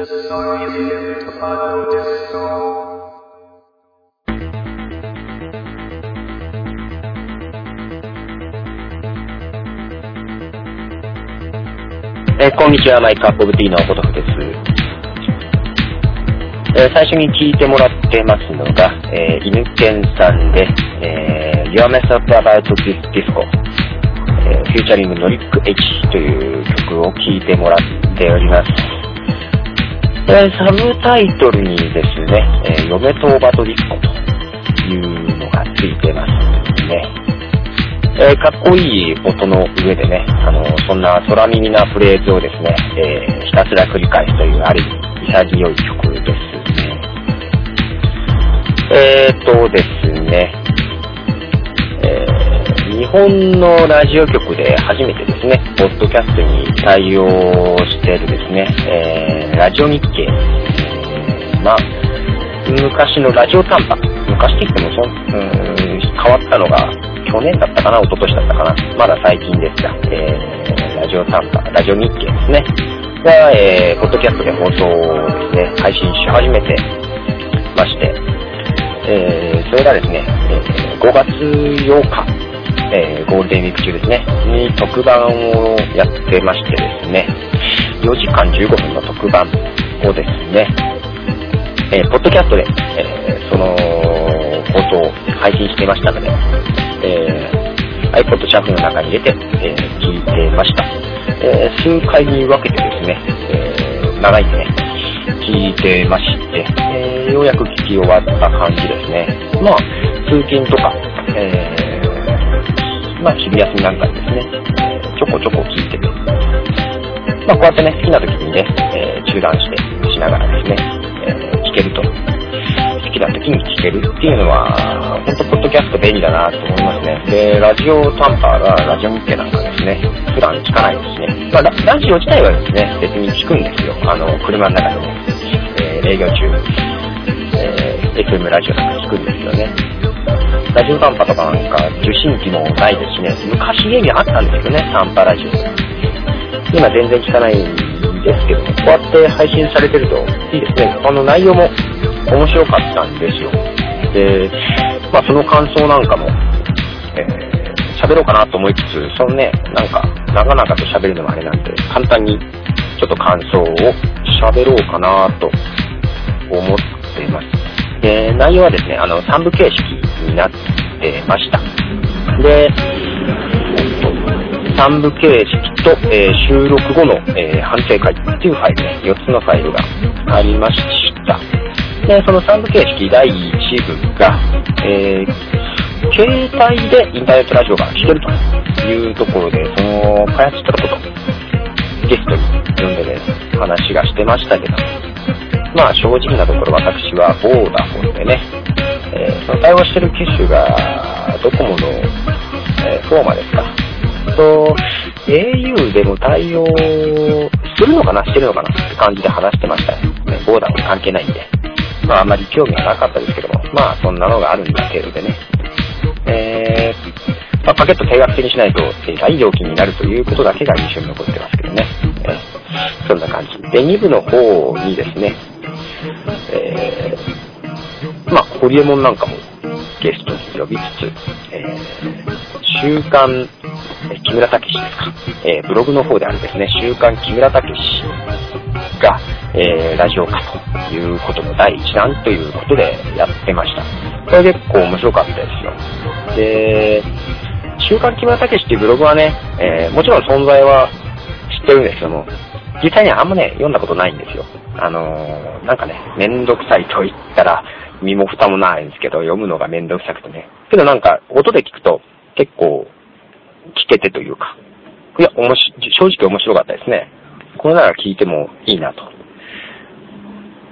えーこんにちは、マイクアップオブティーのポトフです。えー最初に聞いてもらってますのが、えー、犬犬さんで、えー、Your Mess Up About This Disco、えー、フューチャリングノリック H という曲を聴いてもらっております。えーサブタイトルにですね、えー、嫁とバとディスコというのがついてますね。えーかっこいい音の上でね、あの、そんな空耳なフレーズをですね、えひたすら繰り返すという、ある意味、潔い曲ですね。えーとですね、え日本のラジオ局で初めてですね、ポッドキャストに対応してるですね、えーラジオ日経、まあ、昔のラジオ短波、昔って言ってもそ、うん、変わったのが去年だったかな、一昨年だったかな、まだ最近ですが、えーラジオ短波、ラジオ日経ですね、が、えーポッドキャストで放送をですね、配信し始めてまして、えーそれがですね、え5月8日、えーゴールデンウィーク中ですね、に特番をやってましてですね、4時間15分の特番をですね、えーポッドキャストで、えーその放送を配信していましたので、えー iPod シャッフの中に入れて、えー聞いてました。えー数回に分けてですね、えー長いんでね、聞いてまして、えーようやく聞き終わった感じですね。まあ、通勤とか、えーまあ、昼休みなんかにですね、ちょこちょこ聞いてて、まあ、こうやってね、好きな時にね、えー中断してしながらですね、えー聞けると。好きな時に聞けるっていうのは、本当ポッドキャスト便利だなと思いますね。で、ラジオ短波がラジオ日経なんかですね、普段聞かないですね。まあ、ララジオ自体はですね、別に聞くんですよ。あの、車の中でも、えー営業中、えー FM ラジオなんか聞くんですよね。ラジオ短波とかなんか受信機もないですね、昔家にあったんですよね、短波ラジオ。今全然聞かないんですけども、こうやって配信されてるといいですね。あの内容も面白かったんですよ。で、まあその感想なんかも、えー喋ろうかなと思いつつ、そのね、なんか、長々と喋るのもあれなんで、簡単にちょっと感想を喋ろうかなと思っています。で、内容はですね、あの、3部形式になってました。で、3部形式と、えー収録後の、えー反省会っていうファイルね、4つのファイルがありました。で、その3部形式第1部が、えー携帯でインターネットラジオが聞けるというところで、その開発したこと、ゲストに呼んでね、話がしてましたけど、まあ正直なところ私はボーダフォンでね、えーその対応してる機種がドコモの、えーフォーマですか。と、au でも対応するのかなしてるのかなって感じで話してましたね。ボーダフォン関係ないんで。まああまり興味はなかったですけども、まあそんなのがあるんだ程度でね。えーまあ、パケット定額制にしないと、えー大料金になるということだけが印象に残ってますけどね。えーそんな感じ。で、2部の方にですね、えーまあ、ホリエモンなんかもゲストに呼びつつ、えー週刊、ー木村武史ですか、えーブログの方であるですね、週刊木村武史が、えーラジオ化ということの第一弾ということでやってました。これ結構面白かったですよ。で、週刊木村武史っていうブログはね、えーもちろん存在は知ってるんですけども、実際にはあんまね、読んだことないんですよ。あのーなんかね、めんどくさいと言ったら、身も蓋もないんですけど、読むのがめんどくさくてね。けどなんか、音で聞くと、結構、聞けてというか、いや、おもし正直面白かったですね。これなら聞いてもいいなと。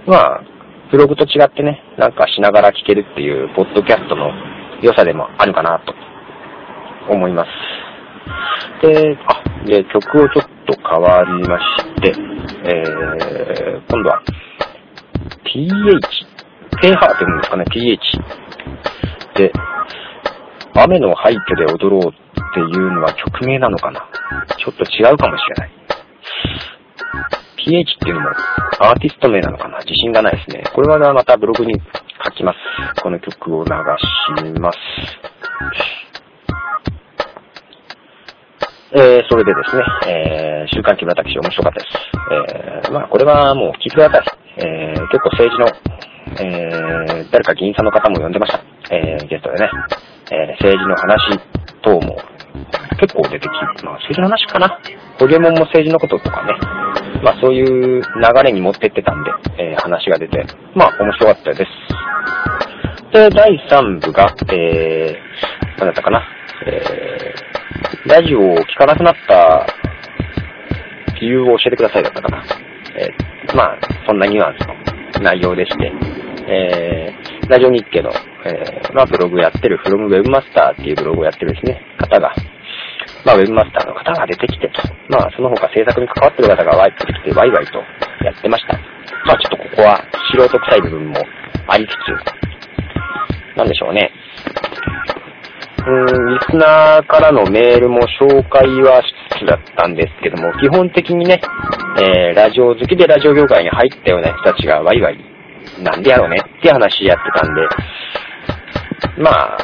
まあ、ブログと違ってね、なんかしながら聞けるっていう、ポッドキャストの良さでもあるかなと思います。で、あ、で、曲をちょっと変わりまして、えー、今度は、PH、ペーハーって言うんですかね、PH。で、雨の廃墟で踊ろうっていうのは曲名なのかな？ちょっと違うかもしれない。PH っていうのもアーティスト名なのかな？自信がないですね。これはまたブログに書きます。この曲を流します。えー、それでですね、えー、週刊記私面白かったです。えー、まあこれはもう聞ください。えー、結構政治の、えー、誰か議員さんの方も呼んでました。えー、ゲストでね、えー、政治の話等も結構出てき、まあ政治の話かな。ホリエモンも政治のこととかね、まあそういう流れに持ってってたんで、えー、話が出て、まあ面白かったです。で、第3部が、えー、なんだったかな、えー、ラジオを聞かなくなった理由を教えてくださいだったかな。えー、まあ、そんなニュアンスの内容でして、えー、ラジオ日経の、えー、まあ、ブログやってる、フロムウェブマスターっていうブログをやってるですね、方が、まあ、ウェブマスターの方が出てきてと、まあ、その他制作に関わってる方がワイプてきて、ワイワイとやってました。まあ、ちょっとここは素人臭い部分もありつつ、なんでしょうね。うーん、リスナーからのメールも紹介はしつつだったんですけども、基本的にね、えー、ラジオ好きでラジオ業界に入ったような人たちがワイワイ、なんでやろうねって話やってたんで、まあ、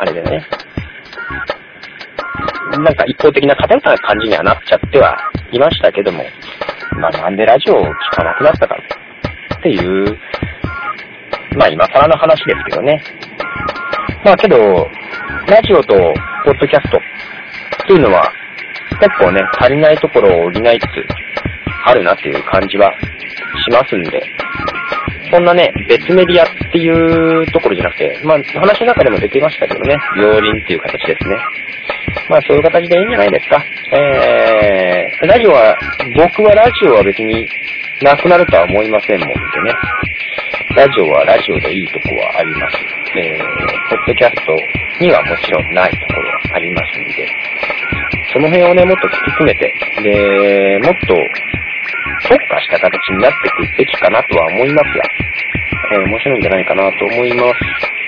あれでね、なんか一方的な偏った感じにはなっちゃってはいましたけども、まあなんでラジオを聴かなくなったかっていう、まあ今更の話ですけどね。まあけど、ラジオとポッドキャストっていうのは、結構ね、足りないところを補いつつあるなっていう感じはしますんで、そんなね、別メディアっていうところじゃなくて、まあ話の中でも出てましたけどね、両輪っていう形ですね。まあそういう形でいいんじゃないですか。えー、ラジオは、僕はラジオは別になくなるとは思いませんもんでね。ラジオはラジオでいいとこはあります。えー、ポッドキャストにはもちろんないところはありますんで、その辺をね、もっと突き詰めて、で、もっと特化した形になっていくべきかなとは思いますが、えー、面白いんじゃないかなと思います。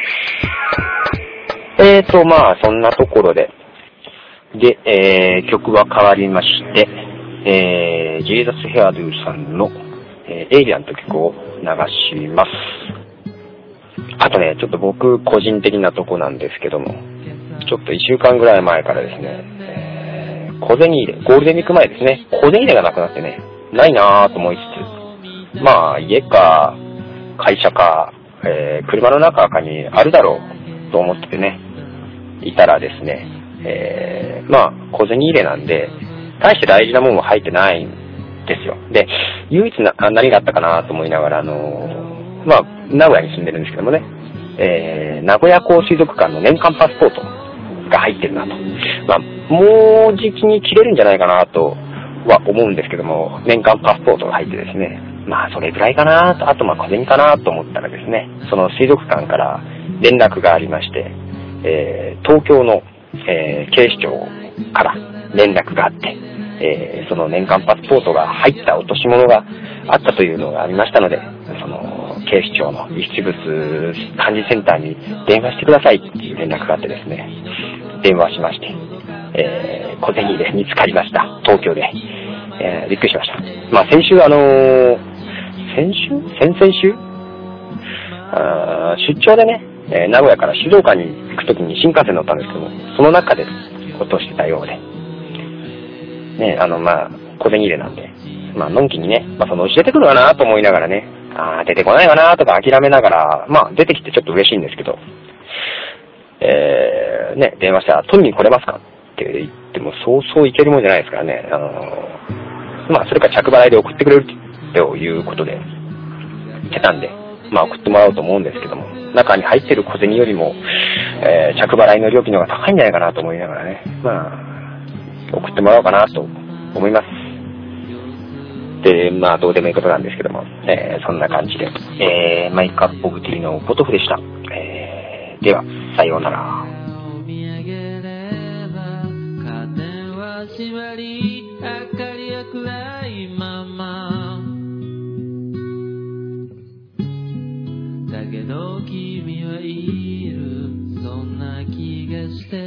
えーと、まあ、そんなところで、で、えー、曲は変わりまして、えー、ジーザス・ヘアドゥさんの、えー、エイリアンと曲を流します。あとね、ちょっと僕個人的なとこなんですけども、ちょっと一週間ぐらい前からですね、えー、小銭入れ、ゴールデンウィーク前ですね、小銭入れがなくなってね、ないなぁと思いつつ、まあ、家か、会社か、えー、車の中かにあるだろうと思ってね、いたらですね、えー、まあ、小銭入れなんで、大して大事なものは入ってないんですよ。で、唯一な何があったかなと思いながら、あのー、まあ、名古屋に住んでるんですけどもね、えー、名古屋港水族館の年間パスポートが入ってるなと。まあ、もうじきに切れるんじゃないかなとは思うんですけども、年間パスポートが入ってですね、まあそれぐらいかなと、あとまあ小銭かなと思ったらですね、その水族館から連絡がありまして、えー、東京の、えー、警視庁から連絡があって、えー、その年間パスポートが入った落とし物があったというのがありましたので、その警視庁の遺失物管理センターに電話してくださいっていう連絡があってですね、電話しまして、え、小銭で見つかりました。東京で。えー、びっくりしました。まあ先週あのー、先週？先々週？あ出張でね、え、名古屋から静岡に行くときに新幹線乗ったんですけども、その中で落としてたようで。ね、あの、まあ、小銭入れなんで、まあ、のんきにね、まあ、そのうち出てくるかなと思いながらね、ああ、出てこないかなとか諦めながら、まあ、出てきてちょっと嬉しいんですけど、えー、ね、電話したら、取りに来れますか？って言っても、そうそういけるもんじゃないですからね、あのまあ、それか着払いで送ってくれるということで、言ってたんで、まあ、送ってもらおうと思うんですけども、中に入ってる小銭よりも、えー、着払いの料金の方が高いんじゃないかなと思いながらね、まあ、送ってもらおうかなと思います。で、まあ、どうでもいいことなんですけども、えー、そんな感じで、えー、マイカップオブティーのポトフでした。えー、では、さようなら。始まり明かりは暗いまま。だけど君はいる。そんな気がして。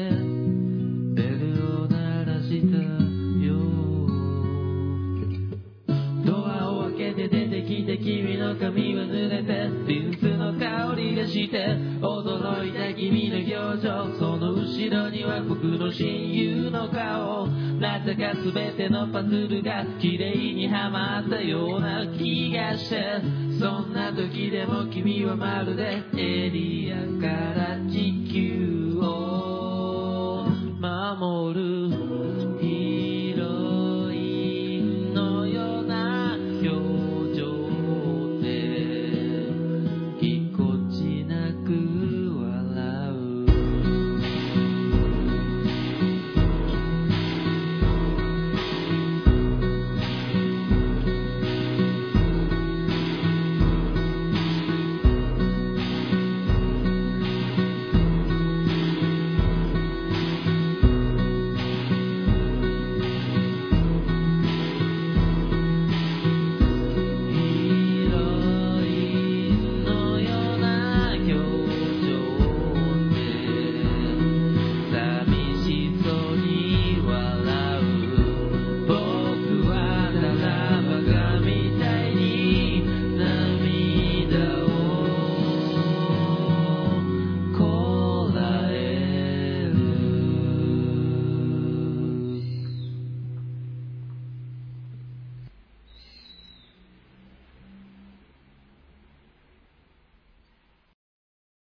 後ろには僕の親友の顔。なぜか全てのパズルが綺麗にはまったような気がしてそんな時でも君はまるでエリアから地球を守る。